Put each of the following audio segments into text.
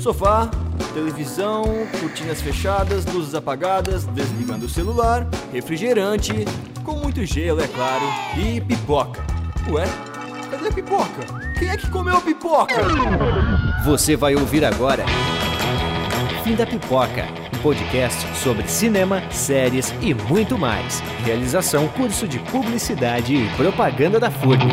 Sofá, televisão, cortinas fechadas, luzes apagadas, desligando o celular, refrigerante, com muito gelo, é claro, e pipoca. Ué, cadê a pipoca? Quem é que comeu a pipoca? Você vai ouvir agora Fim da Pipoca, um podcast sobre cinema, séries e muito mais. Realização curso de publicidade e propaganda da FURB.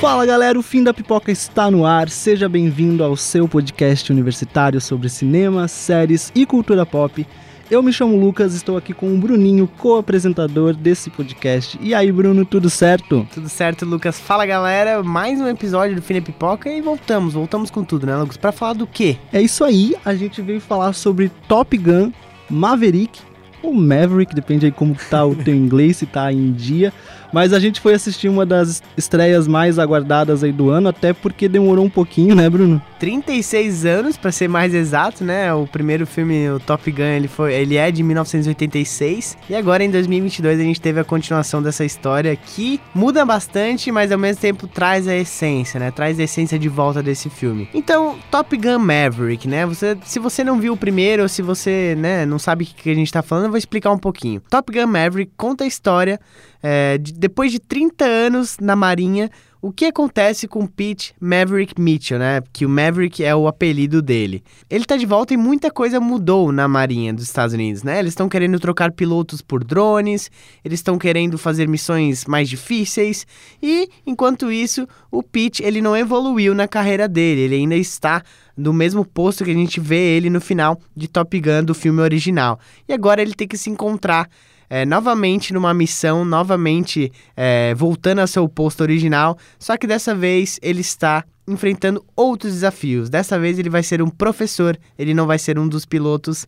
Fala galera, o Fim da Pipoca está no ar. Seja bem-vindo ao seu podcast universitário sobre cinema, séries e cultura pop. Eu me chamo Lucas, estou aqui com o Bruninho, co-apresentador desse podcast. E aí, Bruno, tudo certo? Tudo certo, Lucas. Fala galera, mais um episódio do Fim da Pipoca e voltamos, voltamos com tudo, né, Lucas? Pra falar do quê? É isso aí, a gente veio falar sobre Top Gun Maverick, ou Maverick, depende aí como tá o teu inglês, se tá em dia. Mas a gente foi assistir uma das estreias mais aguardadas aí do ano, até porque demorou um pouquinho, né, Bruno? 36 anos, para ser mais exato, né? O primeiro filme, o Top Gun, ele, foi, ele é de 1986. E agora, em 2022, a gente teve a continuação dessa história que muda bastante, mas ao mesmo tempo traz a essência, né? Traz a essência de volta desse filme. Então, Top Gun Maverick, né? Você, se você não viu o primeiro, ou se você né, não sabe o que a gente tá falando, eu vou explicar um pouquinho. Top Gun Maverick conta a história é, de, depois de 30 anos na Marinha, o que acontece com Pete Maverick Mitchell, né? Que o Maverick é o apelido dele. Ele tá de volta e muita coisa mudou na Marinha dos Estados Unidos, né? Eles estão querendo trocar pilotos por drones, eles estão querendo fazer missões mais difíceis e, enquanto isso, o Pete ele não evoluiu na carreira dele, ele ainda está no mesmo posto que a gente vê ele no final de Top Gun do filme original. E agora ele tem que se encontrar é, novamente numa missão, novamente é, voltando ao seu posto original, só que dessa vez ele está enfrentando outros desafios. Dessa vez ele vai ser um professor, ele não vai ser um dos pilotos.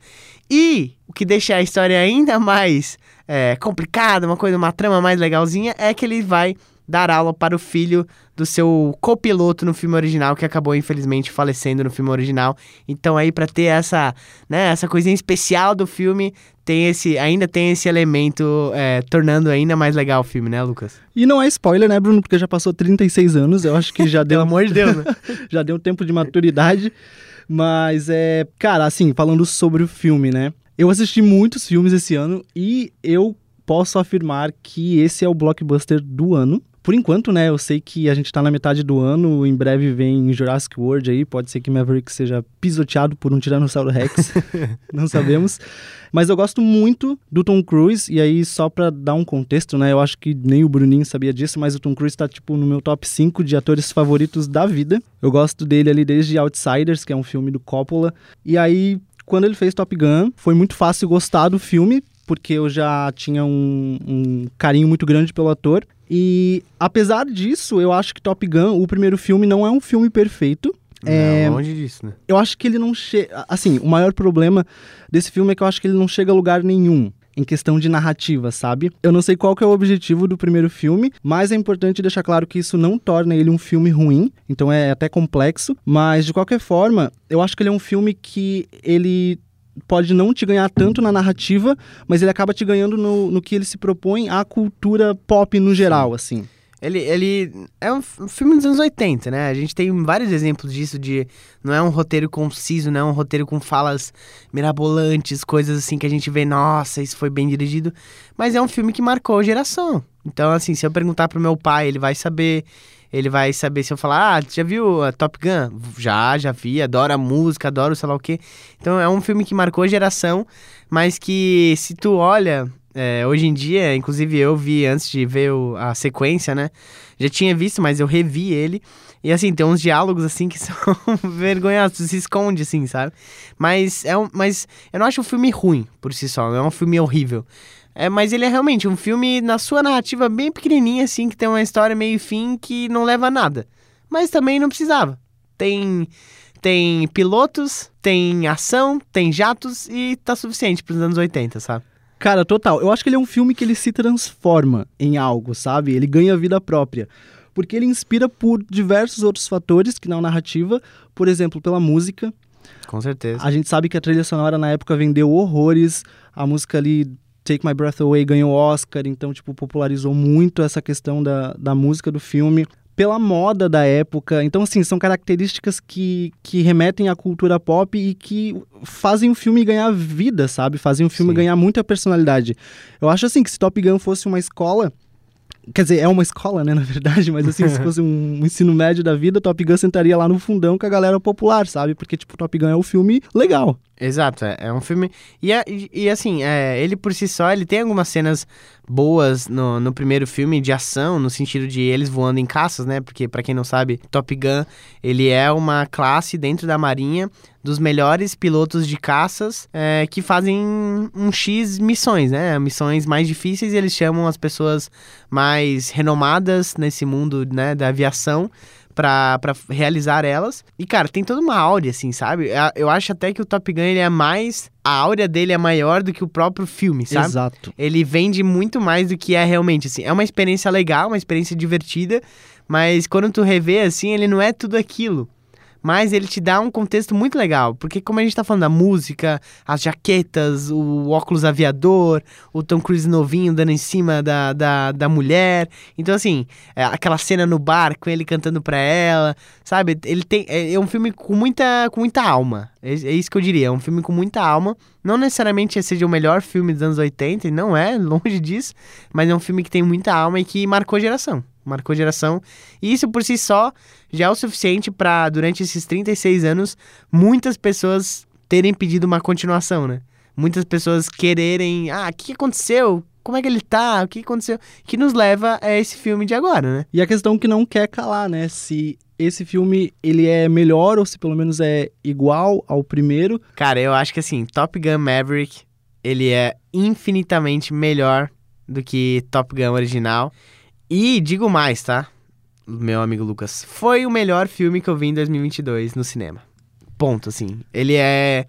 E o que deixa a história ainda mais é, complicada, uma coisa, uma trama mais legalzinha, é que ele vai dar aula para o filho do seu copiloto no filme original, que acabou infelizmente falecendo no filme original. Então aí para ter essa, né, essa coisinha especial do filme, tem esse, ainda tem esse elemento é, tornando ainda mais legal o filme, né, Lucas? E não é spoiler, né, Bruno? Porque já passou 36 anos, eu acho que já deu. Pelo amor de Deus, né? já deu um tempo de maturidade. Mas é. Cara, assim, falando sobre o filme, né? Eu assisti muitos filmes esse ano e eu posso afirmar que esse é o blockbuster do ano. Por enquanto, né, eu sei que a gente tá na metade do ano, em breve vem Jurassic World aí, pode ser que Maverick seja pisoteado por um Tiranossauro Rex, não sabemos. Mas eu gosto muito do Tom Cruise, e aí só pra dar um contexto, né, eu acho que nem o Bruninho sabia disso, mas o Tom Cruise tá, tipo, no meu top 5 de atores favoritos da vida. Eu gosto dele ali desde Outsiders, que é um filme do Coppola, e aí... Quando ele fez Top Gun, foi muito fácil gostar do filme, porque eu já tinha um, um carinho muito grande pelo ator. E apesar disso, eu acho que Top Gun, o primeiro filme, não é um filme perfeito. Não, é, longe disso, né? Eu acho que ele não chega. Assim, o maior problema desse filme é que eu acho que ele não chega a lugar nenhum em questão de narrativa, sabe? Eu não sei qual que é o objetivo do primeiro filme, mas é importante deixar claro que isso não torna ele um filme ruim, então é até complexo, mas de qualquer forma, eu acho que ele é um filme que ele pode não te ganhar tanto na narrativa, mas ele acaba te ganhando no, no que ele se propõe à cultura pop no geral, assim. Ele, ele é um filme dos anos 80, né? A gente tem vários exemplos disso de não é um roteiro conciso, não é um roteiro com falas mirabolantes, coisas assim que a gente vê, nossa, isso foi bem dirigido, mas é um filme que marcou a geração. Então, assim, se eu perguntar pro meu pai, ele vai saber ele vai saber se eu falar, ah, já viu a Top Gun? Já, já vi, adoro a música, adoro sei lá o quê. Então é um filme que marcou geração, mas que se tu olha, é, hoje em dia, inclusive eu vi antes de ver o, a sequência, né? Já tinha visto, mas eu revi ele. E assim, tem uns diálogos assim que são vergonhosos, se esconde assim, sabe? Mas é um, mas eu não acho o filme ruim por si só, não é um filme horrível. É, mas ele é realmente um filme na sua narrativa bem pequenininha, assim, que tem uma história meio fim que não leva a nada. Mas também não precisava. Tem tem pilotos, tem ação, tem jatos e tá suficiente para os anos 80, sabe? Cara, total. Eu acho que ele é um filme que ele se transforma em algo, sabe? Ele ganha vida própria. Porque ele inspira por diversos outros fatores que na narrativa, por exemplo, pela música. Com certeza. A gente sabe que a trilha sonora na época vendeu horrores. A música ali Take My Breath Away ganhou Oscar, então, tipo, popularizou muito essa questão da, da música do filme. pela moda da época. Então, assim, são características que, que remetem à cultura pop e que fazem o filme ganhar vida, sabe? Fazem o filme Sim. ganhar muita personalidade. Eu acho assim que se Top Gun fosse uma escola. Quer dizer, é uma escola, né, na verdade, mas assim, se fosse um ensino médio da vida, Top Gun sentaria lá no fundão com a galera popular, sabe? Porque, tipo, Top Gun é um filme legal. Exato, é, é um filme. E, é- e, assim, é, ele por si só, ele tem algumas cenas boas no, no primeiro filme de ação, no sentido de eles voando em caças, né? Porque, pra quem não sabe, Top Gun, ele é uma classe dentro da Marinha dos melhores pilotos de caças é, que fazem um X missões, né? Missões mais difíceis e eles chamam as pessoas mais renomadas nesse mundo né, da aviação pra, pra realizar elas. E, cara, tem toda uma áurea, assim, sabe? A- Eu acho até que o Top Gun, ele é mais... A áurea dele é maior do que o próprio filme, sabe? Exato. Ele vende muito mais do que é realmente, assim. É uma experiência legal, uma experiência divertida, mas quando tu revê, assim, ele não é tudo aquilo. Mas ele te dá um contexto muito legal, porque como a gente tá falando da música, as jaquetas, o óculos aviador, o Tom Cruise novinho dando em cima da, da, da mulher. Então, assim, é, aquela cena no bar com ele cantando pra ela, sabe? Ele tem. É, é um filme com muita, com muita alma. É, é isso que eu diria. É um filme com muita alma. Não necessariamente seja o melhor filme dos anos 80, e não é, longe disso. Mas é um filme que tem muita alma e que marcou geração. Marcou geração. E isso por si só já é o suficiente pra, durante esses 36 anos, muitas pessoas terem pedido uma continuação, né? Muitas pessoas quererem. Ah, o que aconteceu? Como é que ele tá? O que que aconteceu? Que nos leva a esse filme de agora, né? E a questão que não quer calar, né? Se esse filme ele é melhor ou se pelo menos é igual ao primeiro. Cara, eu acho que assim, Top Gun Maverick, ele é infinitamente melhor do que Top Gun original. E digo mais, tá? Meu amigo Lucas, foi o melhor filme que eu vi em 2022 no cinema. Ponto, assim. Ele é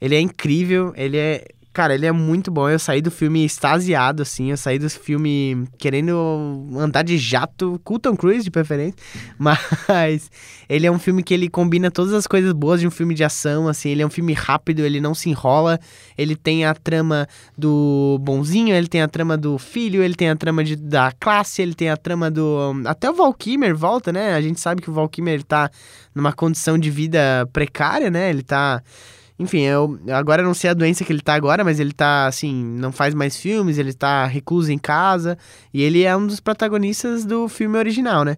ele é incrível, ele é Cara, ele é muito bom. Eu saí do filme extasiado, assim. Eu saí do filme querendo andar de jato, Tom Cruise, de preferência. Mas ele é um filme que ele combina todas as coisas boas de um filme de ação, assim. Ele é um filme rápido, ele não se enrola. Ele tem a trama do bonzinho, ele tem a trama do filho, ele tem a trama de, da classe, ele tem a trama do... Até o Val Kilmer volta, né? A gente sabe que o Val Kilmer, ele tá numa condição de vida precária, né? Ele tá... Enfim, eu agora não sei a doença que ele tá agora, mas ele tá assim, não faz mais filmes, ele tá recluso em casa e ele é um dos protagonistas do filme original, né?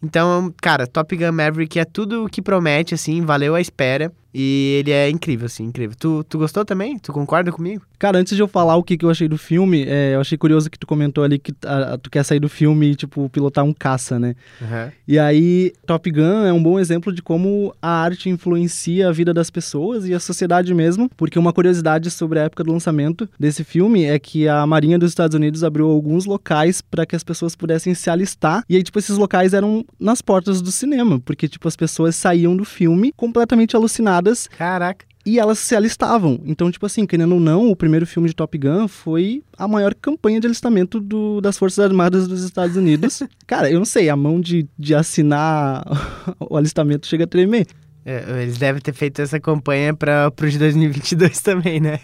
Então, cara, Top Gun Maverick é tudo o que promete, assim, valeu a espera. E ele é incrível, assim, incrível. Tu, tu gostou também? Tu concorda comigo? Cara, antes de eu falar o que, que eu achei do filme, é, eu achei curioso que tu comentou ali que ah, tu quer sair do filme e, tipo, pilotar um caça, né? E aí, Top Gun é um bom exemplo de como a arte influencia a vida das pessoas e a sociedade mesmo, porque uma curiosidade sobre a época do lançamento desse filme é que a Marinha dos Estados Unidos abriu alguns locais para que as pessoas pudessem se alistar, e aí, tipo, esses locais eram nas portas do cinema, porque, tipo, as pessoas saíam do filme completamente alucinadas Caraca. e elas se alistavam. Então, tipo assim, querendo ou não, o primeiro filme de Top Gun foi a maior campanha de alistamento do- das Forças Armadas dos Estados Unidos. Cara, eu não sei, a mão de, de assinar o alistamento chega a tremer. É, eles devem ter feito essa campanha para de 2022 também, né?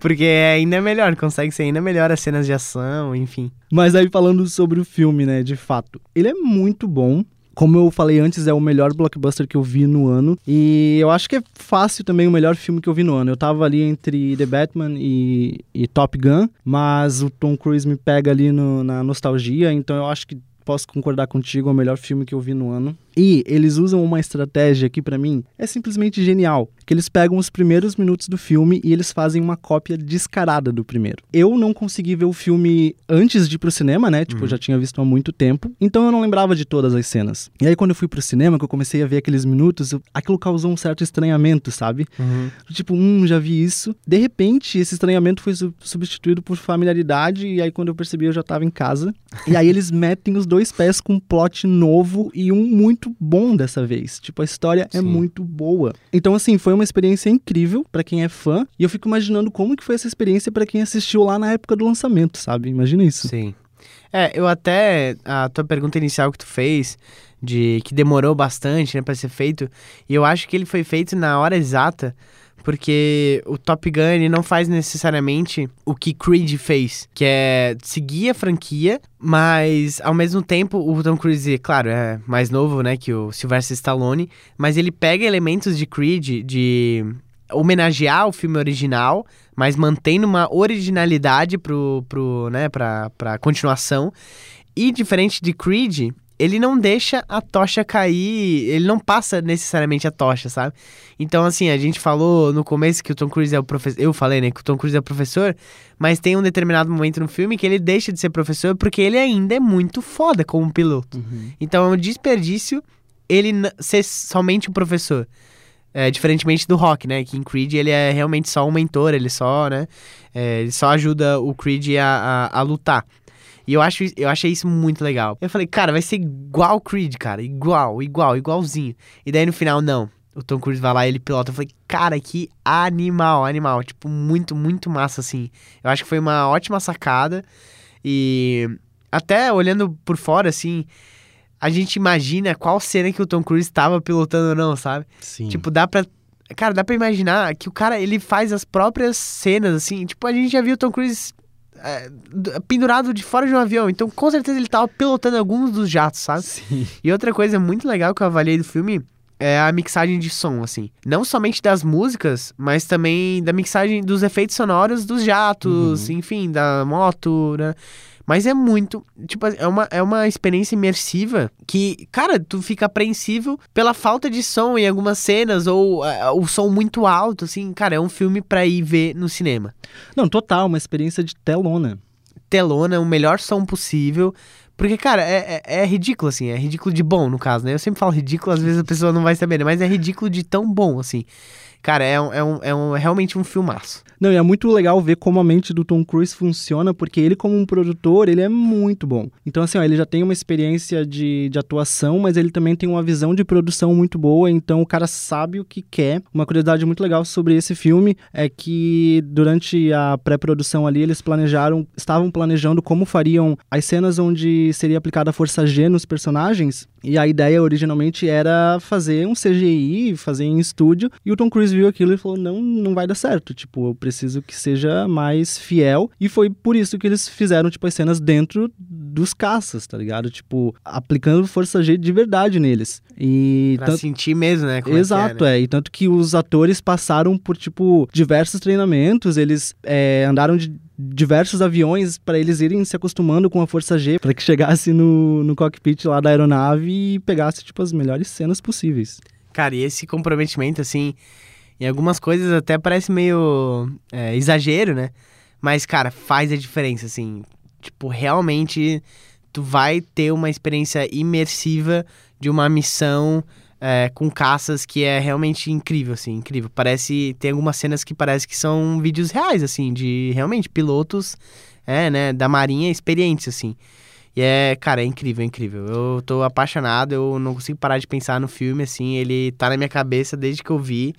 Porque é ainda melhor, consegue ser ainda melhor as cenas de ação, enfim. Mas aí falando sobre o filme, né, de fato, ele é muito bom. Como eu falei antes, é o melhor blockbuster que eu vi no ano. E eu acho que é fácil também o melhor filme que eu vi no ano. Eu tava ali entre The Batman e, e Top Gun, mas o Tom Cruise me pega ali no- na nostalgia, então eu acho que posso concordar contigo, é o melhor filme que eu vi no ano. E eles usam uma estratégia que pra mim é simplesmente genial, que eles pegam os primeiros minutos do filme e eles fazem uma cópia descarada do primeiro. Eu não consegui ver o filme antes de ir pro cinema, né? Tipo, eu já tinha visto há muito tempo, então eu não lembrava de todas as cenas. E aí quando eu fui pro cinema, que eu comecei a ver aqueles minutos, eu- aquilo causou um certo estranhamento, sabe? Tipo, hum, já vi isso. De repente, esse estranhamento foi su- substituído por familiaridade, e aí quando eu percebi, eu já tava em casa. E aí eles metem os dois pés com um plot novo e um muito bom dessa vez. Tipo, a história é Sim. muito boa. Então, assim, foi uma experiência incrível pra quem é fã, e eu fico imaginando como que foi essa experiência pra quem assistiu lá na época do lançamento, sabe? Imagina isso. Sim. É, eu até. A tua pergunta inicial que tu fez, de que demorou bastante, né, pra ser feito, e eu acho que ele foi feito na hora exata, porque o Top Gun não faz necessariamente o que Creed fez, que é seguir a franquia, mas ao mesmo tempo o Tom Cruise, claro, é mais novo, né, que o Sylvester Stallone, mas ele pega elementos de Creed de homenagear o filme original, mas mantendo uma originalidade pro, pro, né, pra continuação. E diferente de Creed, ele não deixa a tocha cair, ele não passa necessariamente a tocha, sabe? Então, assim, a gente falou no começo que o Tom Cruise é o professor. Eu falei, né, que o Tom Cruise é o professor, mas tem um determinado momento no filme que ele deixa de ser professor porque ele ainda é muito foda como piloto. Uhum. Então é um desperdício ele ser somente um professor. É, diferentemente do Rock, né? Que em Creed ele é realmente só um mentor, ele só, né? É, ele só ajuda o Creed a, a, a lutar. E eu, acho, eu achei isso muito legal. Eu falei, cara, vai ser igual Creed, cara. Igual, igual, igualzinho. E daí no final, não. O Tom Cruise vai lá e ele pilota. Eu falei, cara, que animal, animal. Tipo, muito, muito massa, assim. Eu acho que foi uma ótima sacada. E até olhando por fora, assim, a gente imagina qual cena que o Tom Cruise estava pilotando ou não, sabe? Sim. Tipo, dá pra. Cara, dá pra imaginar que o cara, ele faz as próprias cenas, assim. Tipo, a gente já viu o Tom Cruise é, pendurado de fora de um avião. Então, com certeza, ele tava pilotando alguns dos jatos, sabe? Sim. E outra coisa muito legal que eu avaliei do filme é a mixagem de som, assim. Não somente das músicas, mas também da mixagem dos efeitos sonoros dos jatos, Uhum. enfim, da moto, né? Mas é muito. Tipo, é uma, é uma experiência imersiva que, cara, tu fica apreensivo pela falta de som em algumas cenas, ou é, o som muito alto, assim. Cara, é um filme pra ir ver no cinema. Não, total, uma experiência de telona. telona, o melhor som possível. Porque, cara, é, é, é ridículo, assim. É ridículo de bom, no caso, né? Eu sempre falo ridículo, às vezes a pessoa não vai saber, né? Mas é ridículo de tão bom, assim. Cara, é, um, é, um, é, um, é realmente um filmaço. Não, e é muito legal ver como a mente do Tom Cruise funciona, porque ele, como um produtor, ele é muito bom. Então, assim, ó, ele já tem uma experiência de, de atuação, mas ele também tem uma visão de produção muito boa, então o cara sabe o que quer. Uma curiosidade muito legal sobre esse filme é que durante a pré-produção ali, eles planejaram, estavam planejando como fariam as cenas onde seria aplicada a força G nos personagens, e a ideia originalmente era fazer um CGI, fazer em estúdio, e o Tom Cruise viu aquilo e falou: não, não vai dar certo. Tipo, eu preciso que seja mais fiel. E foi por isso que eles fizeram, tipo, as cenas dentro dos caças, tá ligado? Tipo, aplicando força G de verdade neles. E Pra tanto- sentir mesmo, né? como é Exato, é, né? é, E tanto que os atores passaram por, tipo, diversos treinamentos, eles é, andaram de diversos aviões para eles irem se acostumando com a Força G, para que chegasse no, no cockpit lá da aeronave e pegasse, tipo, as melhores cenas possíveis. Cara, e esse comprometimento, assim, em algumas coisas até parece meio é, exagero, né? Mas, cara, faz a diferença, assim. Tipo, realmente tu vai ter uma experiência imersiva de uma missão é, com caças que é realmente incrível, assim, incrível. Parece. Tem algumas cenas que parece que são vídeos reais, assim, de realmente pilotos, é, né, da marinha experientes, assim. E é, cara, é incrível, é incrível. Eu tô apaixonado, eu não consigo parar de pensar no filme, assim, ele tá na minha cabeça desde que eu vi.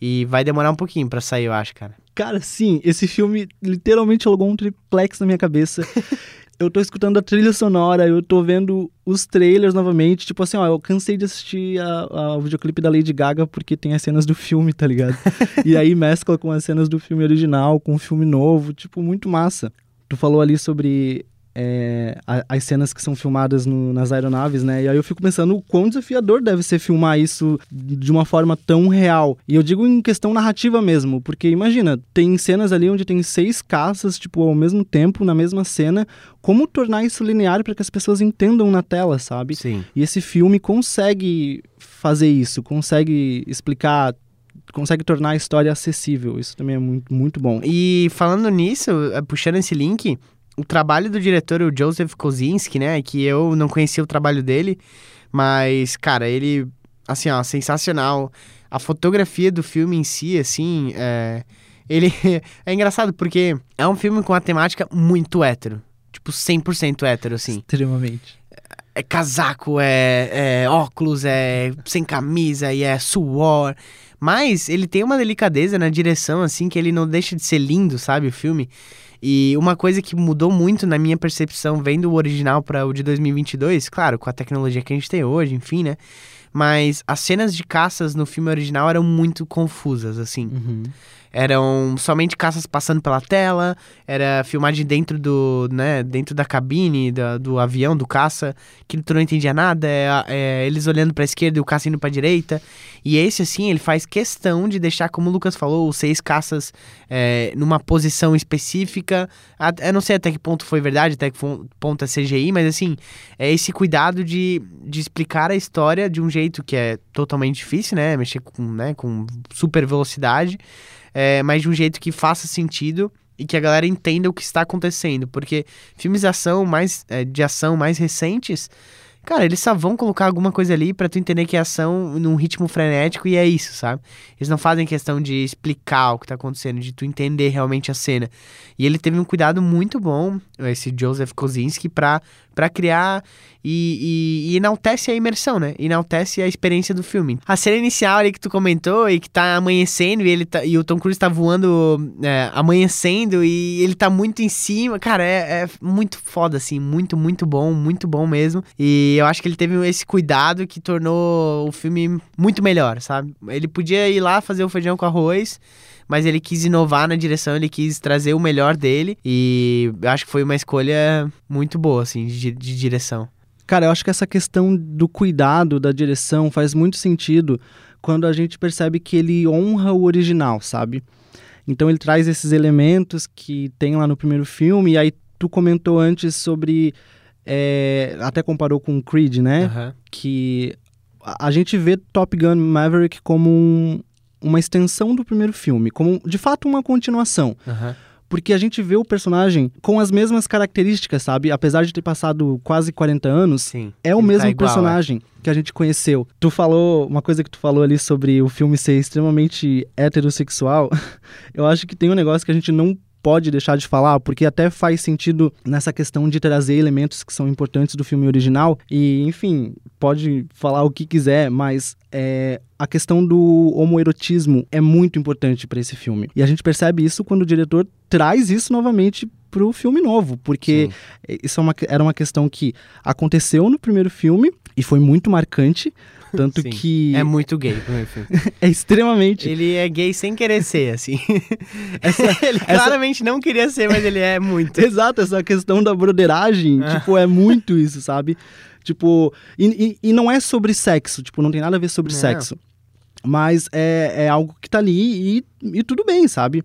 E vai demorar um pouquinho pra sair, eu acho, cara. Cara, sim, esse filme literalmente alugou um triplex na minha cabeça. eu tô escutando a trilha sonora, eu tô vendo os trailers novamente. Tipo assim, ó, eu cansei de assistir a- a- o videoclipe da Lady Gaga porque tem as cenas do filme, tá ligado? e aí mescla com as cenas do filme original, com o filme novo, tipo, muito massa. Tu falou ali sobre é, as cenas que são filmadas no- nas aeronaves, né? E aí eu fico pensando o quão desafiador deve ser filmar isso de uma forma tão real. E eu digo em questão narrativa mesmo, porque imagina, tem cenas ali onde tem seis caças, tipo, ao mesmo tempo, na mesma cena. Como tornar isso linear para que as pessoas entendam na tela, sabe? Sim. E esse filme consegue fazer isso, consegue explicar, consegue tornar a história acessível. Isso também é muito, muito bom. E falando nisso, eh, puxando esse link, o trabalho do diretor, o Joseph Kosinski, né? Que eu não conhecia o trabalho dele, mas, cara, ele, assim, ó, sensacional. A fotografia do filme em si, assim, é. Ele é engraçado porque é um filme com uma temática muito hétero. Tipo, 100% hétero, assim. Extremamente. é casaco, é, é óculos, é sem camisa e é suor. Mas ele tem uma delicadeza na direção, assim, que ele não deixa de ser lindo, sabe, o filme. E uma coisa que mudou muito na minha percepção, vendo o original para o de 2022, claro, com a tecnologia que a gente tem hoje, enfim, né? mas as cenas de caças no filme original eram muito confusas, assim. Uhum. Eram somente caças passando pela tela, era filmagem dentro do, né, dentro da cabine da- do avião, do caça, que tu não entendia nada, é, é, eles olhando pra esquerda e o caça indo pra direita. E esse, assim, ele faz questão de deixar, como o Lucas falou, os seis caças é, numa posição específica. A- Eu não sei até que ponto foi verdade, até que ponto é CGI, mas assim, é esse cuidado de, de explicar a história de um jeito que é totalmente difícil, né? Mexer com, né, com super velocidade, é, mas de um jeito que faça sentido e que a galera entenda o que está acontecendo. Porque filmes de ação mais, é, de ação mais recentes, cara, eles só vão colocar alguma coisa ali pra tu entender que é ação num ritmo frenético e é isso, sabe? Eles não fazem questão de explicar o que tá acontecendo, de tu entender realmente a cena. E ele teve um cuidado muito bom, esse Joseph Kosinski, pra, pra criar e, e- e enaltece a imersão, né? Enaltece a experiência do filme. A cena inicial ali que tu comentou e que tá amanhecendo e, ele tá, e o Tom Cruise tá voando é, amanhecendo e ele tá muito em cima. Cara, é, é muito foda, assim. Muito, muito bom, muito bom mesmo. E eu acho que ele teve esse cuidado que tornou o filme muito melhor, sabe? Ele podia ir lá fazer o feijão com arroz mas ele quis inovar na direção, ele quis trazer o melhor dele e acho que foi uma escolha muito boa, assim, de, de direção. Cara, eu acho que essa questão do cuidado, da direção, faz muito sentido quando a gente percebe que ele honra o original, sabe? Então ele traz esses elementos que tem lá no primeiro filme, e aí tu comentou antes sobre. é, até comparou com o Creed, né? Aham. Que a gente vê Top Gun Maverick como um- uma extensão do primeiro filme, como de fato uma continuação. Aham. Porque a gente vê o personagem com as mesmas características, sabe? Apesar de ter passado quase 40 anos, Sim. é o tá mesmo igual, personagem que a gente conheceu. Tu falou, uma coisa que tu falou ali sobre o filme ser extremamente heterossexual. Eu acho que tem um negócio que a gente não pode deixar de falar, porque até faz sentido nessa questão de trazer elementos que são importantes do filme original. E, enfim, pode falar o que quiser, mas é, a questão do homoerotismo é muito importante para esse filme. E a gente percebe isso quando o diretor traz isso novamente pro filme novo, porque isso é uma, era uma questão que aconteceu no primeiro filme e foi muito marcante, tanto Sim. que É muito gay o primeiro filme. é extremamente Ele é gay sem querer ser, assim. Essa- ele essa- claramente não queria ser, mas ele é muito. Exato, essa questão da broderagem, Ah. tipo, é muito isso, sabe? Tipo, e, e, e não é sobre sexo, tipo, não tem nada a ver sobre Não. sexo. Mas é, é algo que tá ali e, e tudo bem, sabe?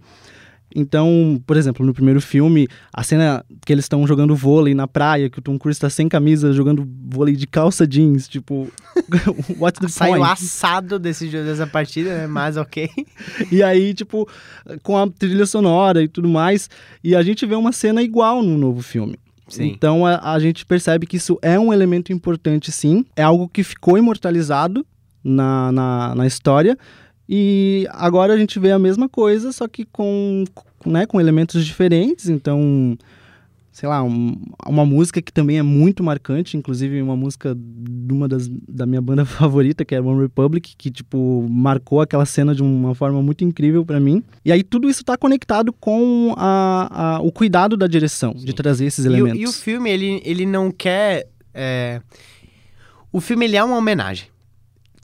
Então, por exemplo, no primeiro filme, a cena que eles estão jogando vôlei na praia, que o Tom Cruise tá sem camisa jogando vôlei de calça jeans, tipo, what's the Saiu point? assado desse jogo, dessa partida, né? Mas ok. E aí, tipo, com a trilha sonora e tudo mais, e a gente vê uma cena igual no novo filme. Sim. Então a, a gente percebe que isso é um elemento importante, sim. É algo que ficou imortalizado na, na, na história. E agora a gente vê a mesma coisa, só que com, com, né, com elementos diferentes. Então, sei lá, um- uma música que também é muito marcante, inclusive uma música de uma das, da minha banda favorita, que é One Republic, que, tipo, marcou aquela cena de uma forma muito incrível pra mim. E aí tudo isso tá conectado com a, a- o cuidado da direção, de trazer esses E o, elementos. e o filme, ele, ele não quer. é, O filme, ele é uma homenagem.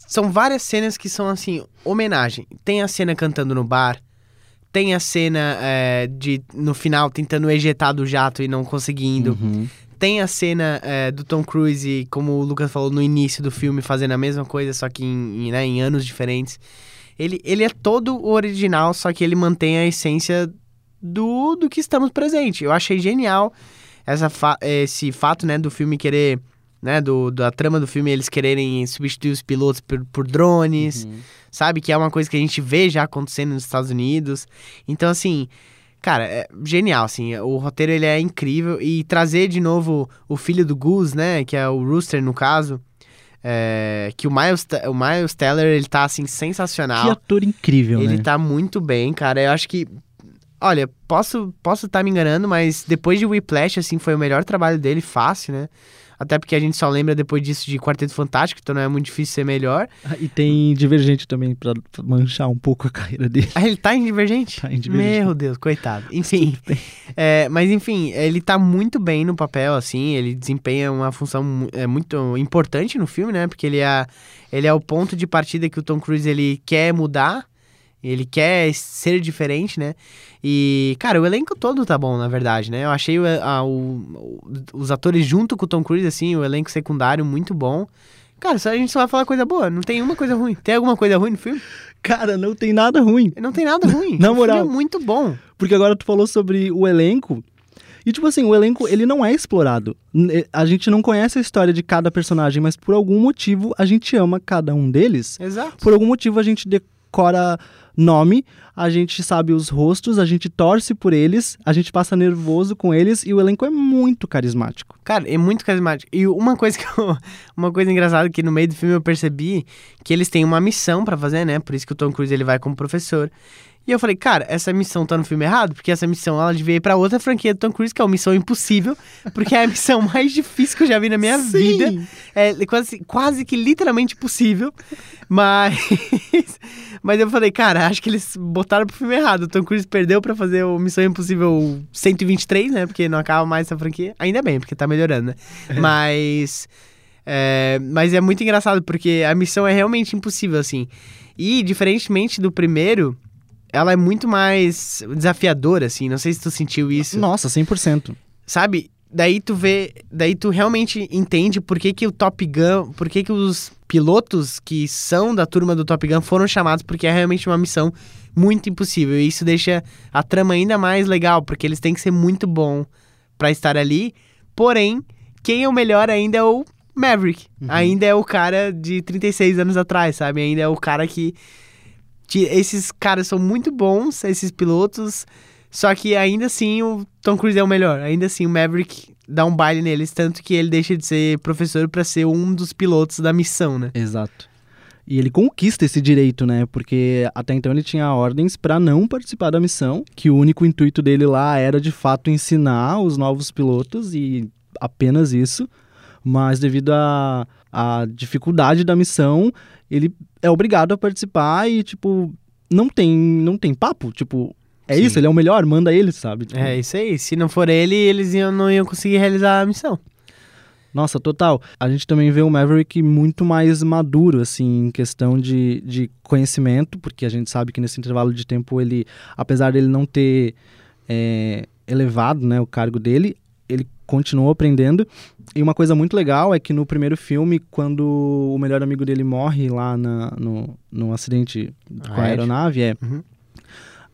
São várias cenas que são, assim, homenagem. Tem a cena cantando no bar. Tem a cena é, de, no final, tentando ejetar do jato e não conseguindo. Uhum. Tem a cena é, do Tom Cruise, como o Lucas falou no início do filme, fazendo a mesma coisa, só que em, em, né, em anos diferentes. Ele, ele é todo o original, só que ele mantém a essência do, do que estamos presente. Eu achei genial essa fa- esse fato, né, do filme querer, né, do, da trama do filme, eles quererem substituir os pilotos por, por drones, Uhum. sabe? Que é uma coisa que a gente vê já acontecendo nos Estados Unidos. Então, assim, cara, é genial, assim. O roteiro, ele é incrível. E trazer de novo o filho do Goose, né? Que é o Rooster, no caso. é, que o Miles, o Miles Teller, ele tá, assim, sensacional. Que ator incrível, Ele né? tá muito bem, cara. Eu acho que. Olha, posso posso estar me enganando, mas depois de Whiplash, assim, foi o melhor trabalho dele, fácil, né? Até porque a gente só lembra depois disso de Quarteto Fantástico, então não é muito difícil ser melhor. E tem Divergente também, pra manchar um pouco a carreira dele. Ah, ele tá em Divergente? Tá em Divergente. Meu Deus, coitado. Enfim. é, mas enfim, ele tá muito bem no papel, assim, ele desempenha uma função é, muito importante no filme, né? Porque ele é, ele é o ponto de partida que o Tom Cruise ele quer mudar. Ele quer ser diferente, né? E, cara, o elenco todo tá bom, na verdade, né? Eu achei o- a- o- os atores junto com o Tom Cruise, assim, o elenco secundário muito bom. Cara, só, a gente só vai falar coisa boa, não tem uma coisa ruim. Tem alguma coisa ruim no filme? Cara, não tem nada ruim. Não tem nada ruim. Na O filme moral. é muito bom. Porque agora tu falou sobre o elenco. E, tipo assim, o elenco, ele não é explorado. A gente não conhece a história de cada personagem, mas por algum motivo a gente ama cada um deles. Exato. Por algum motivo a gente decora nome, a gente sabe os rostos, a gente torce por eles, a gente passa nervoso com eles e o elenco é muito carismático. Cara, é muito carismático. E uma coisa que eu, uma coisa engraçada que no meio do filme eu percebi que eles têm uma missão pra fazer, né? Por isso que o Tom Cruise ele vai como professor. E eu falei, cara, essa missão tá no filme errado, porque essa missão ela devia ir pra outra franquia do Tom Cruise, que é uma missão impossível, porque é a missão mais difícil que eu já vi na minha vida. É quase, quase que literalmente possível. Mas. Mas eu falei, cara, acho que eles botaram pro filme errado. O Tom Cruise perdeu pra fazer o Missão Impossível 123, né? Porque não acaba mais essa franquia. Ainda bem, porque tá melhorando, né? Mas. é, mas é muito engraçado, porque a missão é realmente impossível, assim. E, diferentemente do primeiro, ela é muito mais desafiadora, assim. Não sei se tu sentiu isso Nossa, 100%. sabe? Daí tu vê, daí tu realmente entende por que, que o Top Gun, por que, que os pilotos que são da turma do Top Gun foram chamados, porque é realmente uma missão muito impossível. E isso deixa a trama ainda mais legal, porque eles têm que ser muito bom pra estar ali. Porém, quem é o melhor ainda é o Maverick. Ainda é o cara de 36 anos atrás, sabe? Ainda é o cara que esses caras são muito bons, esses pilotos, só que ainda assim o Tom Cruise é o melhor. Ainda assim o Maverick dá um baile neles, tanto que ele deixa de ser professor pra ser um dos pilotos da missão, né? Exato. E ele conquista esse direito, né? Porque até então ele tinha ordens pra não participar da missão, que o único intuito dele lá era de fato ensinar os novos pilotos e apenas isso. Mas devido à dificuldade da missão, ele é obrigado a participar e tipo não tem não tem papo, tipo é Sim. isso, ele é o melhor, manda ele, sabe? Tipo, É isso aí. Se não for ele, eles iam, não iam conseguir realizar a missão. Nossa, total. A gente também vê o Maverick muito mais maduro, assim, em questão de, de conhecimento, porque a gente sabe que nesse intervalo de tempo ele, apesar dele não ter é, elevado né, o cargo dele, ele continuou aprendendo. E uma coisa muito legal é que no primeiro filme, quando o melhor amigo dele morre lá na, no, no acidente com a aeronave, é. Uhum.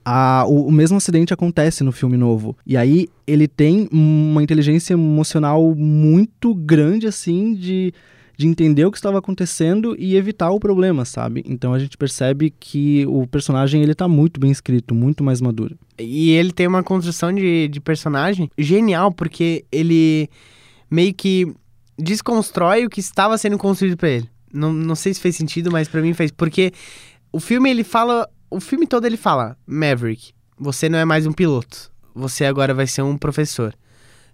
A- o, o mesmo acidente acontece no filme novo. E aí ele tem uma inteligência emocional muito grande, assim, de, de entender o que estava acontecendo e evitar o problema, sabe? Então a gente percebe que o personagem ele tá muito bem escrito, muito mais maduro. E ele tem uma construção de, de personagem genial, porque ele meio que desconstrói o que estava sendo construído pra ele. Não, não sei se fez sentido, mas pra mim fez. Porque o filme, ele fala... O filme todo ele fala, Maverick, você não é mais um piloto. Você agora vai ser um professor.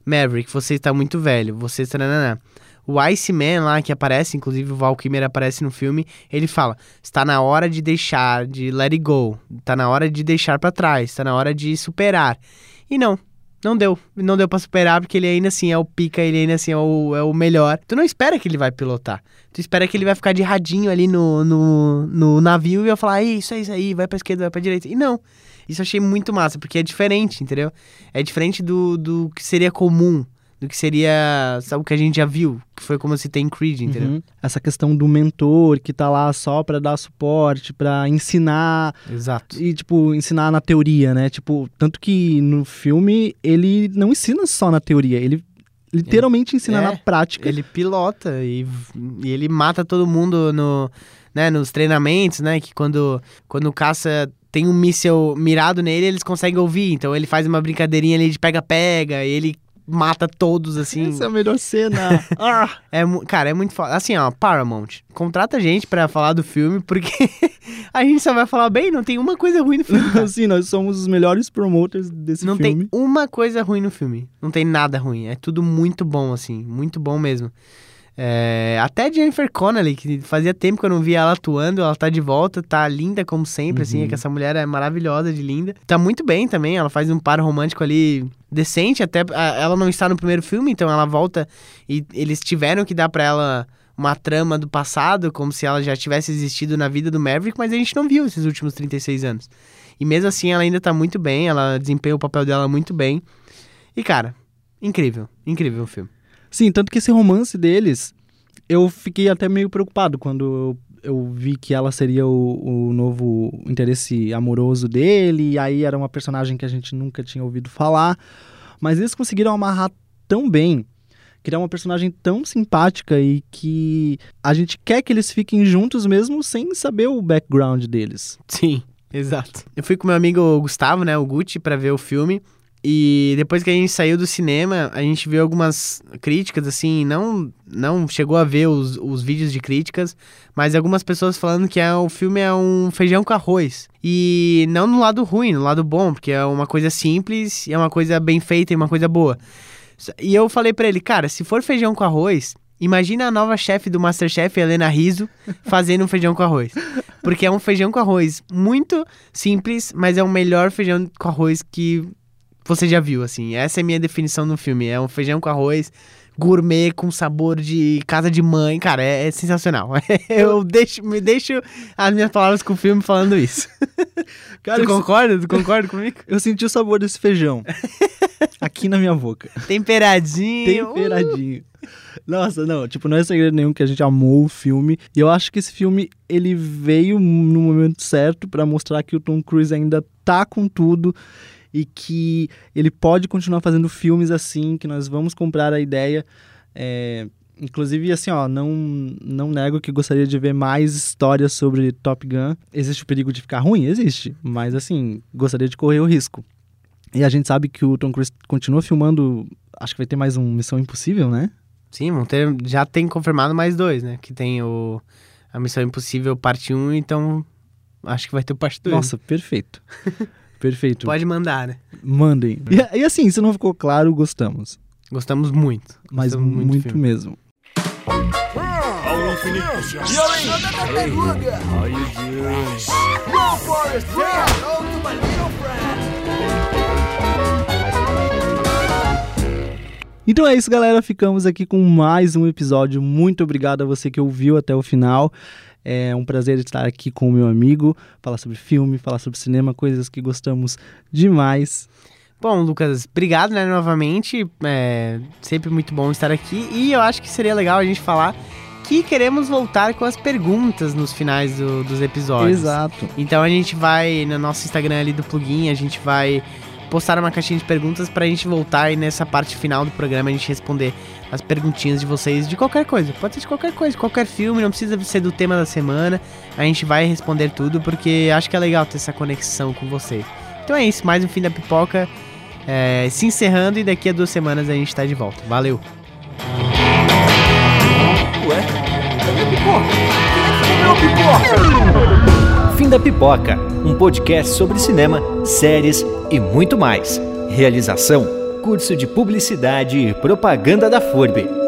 Maverick, você está muito velho. Você... Taranana. O Iceman lá, que aparece, inclusive o Val Kilmer aparece no filme, ele fala, está na hora de deixar, de let it go. Está na hora de deixar pra trás. Está na hora de superar. E não, não deu. Não deu pra superar, porque ele ainda assim é o pica, ele ainda assim é o, é o melhor. Tu não espera que ele vai pilotar. Tu espera que ele vai ficar de radinho ali no, no, no navio e vai falar, "Ei, isso é isso aí, vai pra esquerda, vai pra direita. E não. Isso eu achei muito massa, porque é diferente, entendeu? É diferente do, do que seria comum, do que seria, sabe, o que a gente já viu, que foi como se tem em Creed, entendeu? Uhum. Essa questão do mentor que tá lá só pra dar suporte, pra ensinar Exato. e, tipo, ensinar na teoria, né? Tipo, tanto que no filme ele não ensina só na teoria, ele literalmente ensina É, na prática. Ele pilota e, e ele mata todo mundo no, né, nos treinamentos, né? Que quando, quando o caça tem um míssel mirado nele, eles conseguem ouvir. Então ele faz uma brincadeirinha ali de pega-pega, ele mata todos, assim. Essa é a melhor cena. ah! É, cara, é muito foda. Assim, ó, Paramount, contrata a gente pra falar do filme, porque a gente só vai falar bem, não tem uma coisa ruim no filme. cara. Assim, nós somos os melhores promoters desse Não filme. tem uma coisa ruim no filme. Não tem nada ruim. É tudo muito bom, assim. Muito bom mesmo. É, até Jennifer Connelly, que fazia tempo que eu não via ela atuando, ela tá de volta, tá linda como sempre, assim, é que essa mulher é maravilhosa de linda. Tá muito bem também, ela faz um par romântico ali decente, até ela não está no primeiro filme, então ela volta e eles tiveram que dar pra ela uma trama do passado, como se ela já tivesse existido na vida do Maverick, mas a gente não viu esses últimos 36 anos. E mesmo assim ela ainda tá muito bem, ela desempenha o papel dela muito bem. E cara, incrível, incrível o filme. Sim, tanto que esse romance deles, eu fiquei até meio preocupado quando eu, eu vi que ela seria o, o novo interesse amoroso dele, e aí era uma personagem que a gente nunca tinha ouvido falar. Mas eles conseguiram amarrar tão bem, criar uma personagem tão simpática e que a gente quer que eles fiquem juntos mesmo sem saber o background deles. Sim, exato. Eu fui com meu amigo Gustavo, né, o Gucci, pra ver o filme. E depois que a gente saiu do cinema, a gente viu algumas críticas, assim, não, não chegou a ver os, os vídeos de críticas, mas algumas pessoas falando que é, o filme é um feijão com arroz. E não no lado ruim, no lado bom, porque é uma coisa simples, é uma coisa bem feita e uma coisa boa. E eu falei pra ele, cara, se for feijão com arroz, imagina a nova chefe do Masterchef, Helena Riso, fazendo um feijão com arroz. Porque é um feijão com arroz muito simples, mas é o melhor feijão com arroz que você já viu, assim. Essa é a minha definição do filme. É um feijão com arroz gourmet com sabor de casa de mãe. Cara, é, é sensacional. Eu deixo, me deixo as minhas palavras com o filme falando isso. Cara, tu concorda? Tu concorda comigo? eu senti o sabor desse feijão aqui na minha boca. Temperadinho. temperadinho. Nossa, não, tipo, não é segredo nenhum que a gente amou o filme. E eu acho que esse filme, ele veio no momento certo pra mostrar que o Tom Cruise ainda tá com tudo e que ele pode continuar fazendo filmes assim, que nós vamos comprar a ideia. É, Inclusive, assim, ó, não, não nego que gostaria de ver mais histórias sobre Top Gun. Existe o perigo de ficar ruim? Existe. Mas, assim, gostaria de correr o risco. E a gente sabe que o Tom Cruise continua filmando. Acho que vai ter mais um Missão Impossível, né? Sim, vão ter, já tem confirmado mais dois, né? Que tem o a Missão Impossível parte 1, então acho que vai ter o parte 2. Nossa, perfeito. Perfeito. Pode mandar, né? Mandem. E, e assim, se não ficou claro, gostamos. Gostamos muito. Mas Gostamos muito, do filme. mesmo. Ao infinito e além. Hey, how you doing? Então é isso, galera. Ficamos aqui com mais um episódio. Muito obrigado a você que ouviu até o final. É um prazer estar aqui com o meu amigo, falar sobre filme, falar sobre cinema, coisas que gostamos demais. Bom, Lucas, obrigado, né, novamente. É sempre muito bom estar aqui. E eu acho que seria legal a gente falar que queremos voltar com as perguntas nos finais do- dos episódios. Exato. Então a gente vai no nosso Instagram ali do plugin, a gente vai postar uma caixinha de perguntas pra gente voltar e nessa parte final do programa a gente responder as perguntinhas de vocês de qualquer coisa. Pode ser de qualquer coisa, qualquer filme, não precisa ser do tema da semana. A gente vai responder tudo porque acho que é legal ter essa conexão com vocês. Então é isso, mais um fim da pipoca. é, se encerrando e daqui a duas semanas a gente tá de volta. Valeu! Ué? Cadê a pipoca? Quem é que comeu a pipoca? Fim da Pipoca, um podcast sobre cinema, séries e muito mais. Realização: Curso de Publicidade e Propaganda da FURB.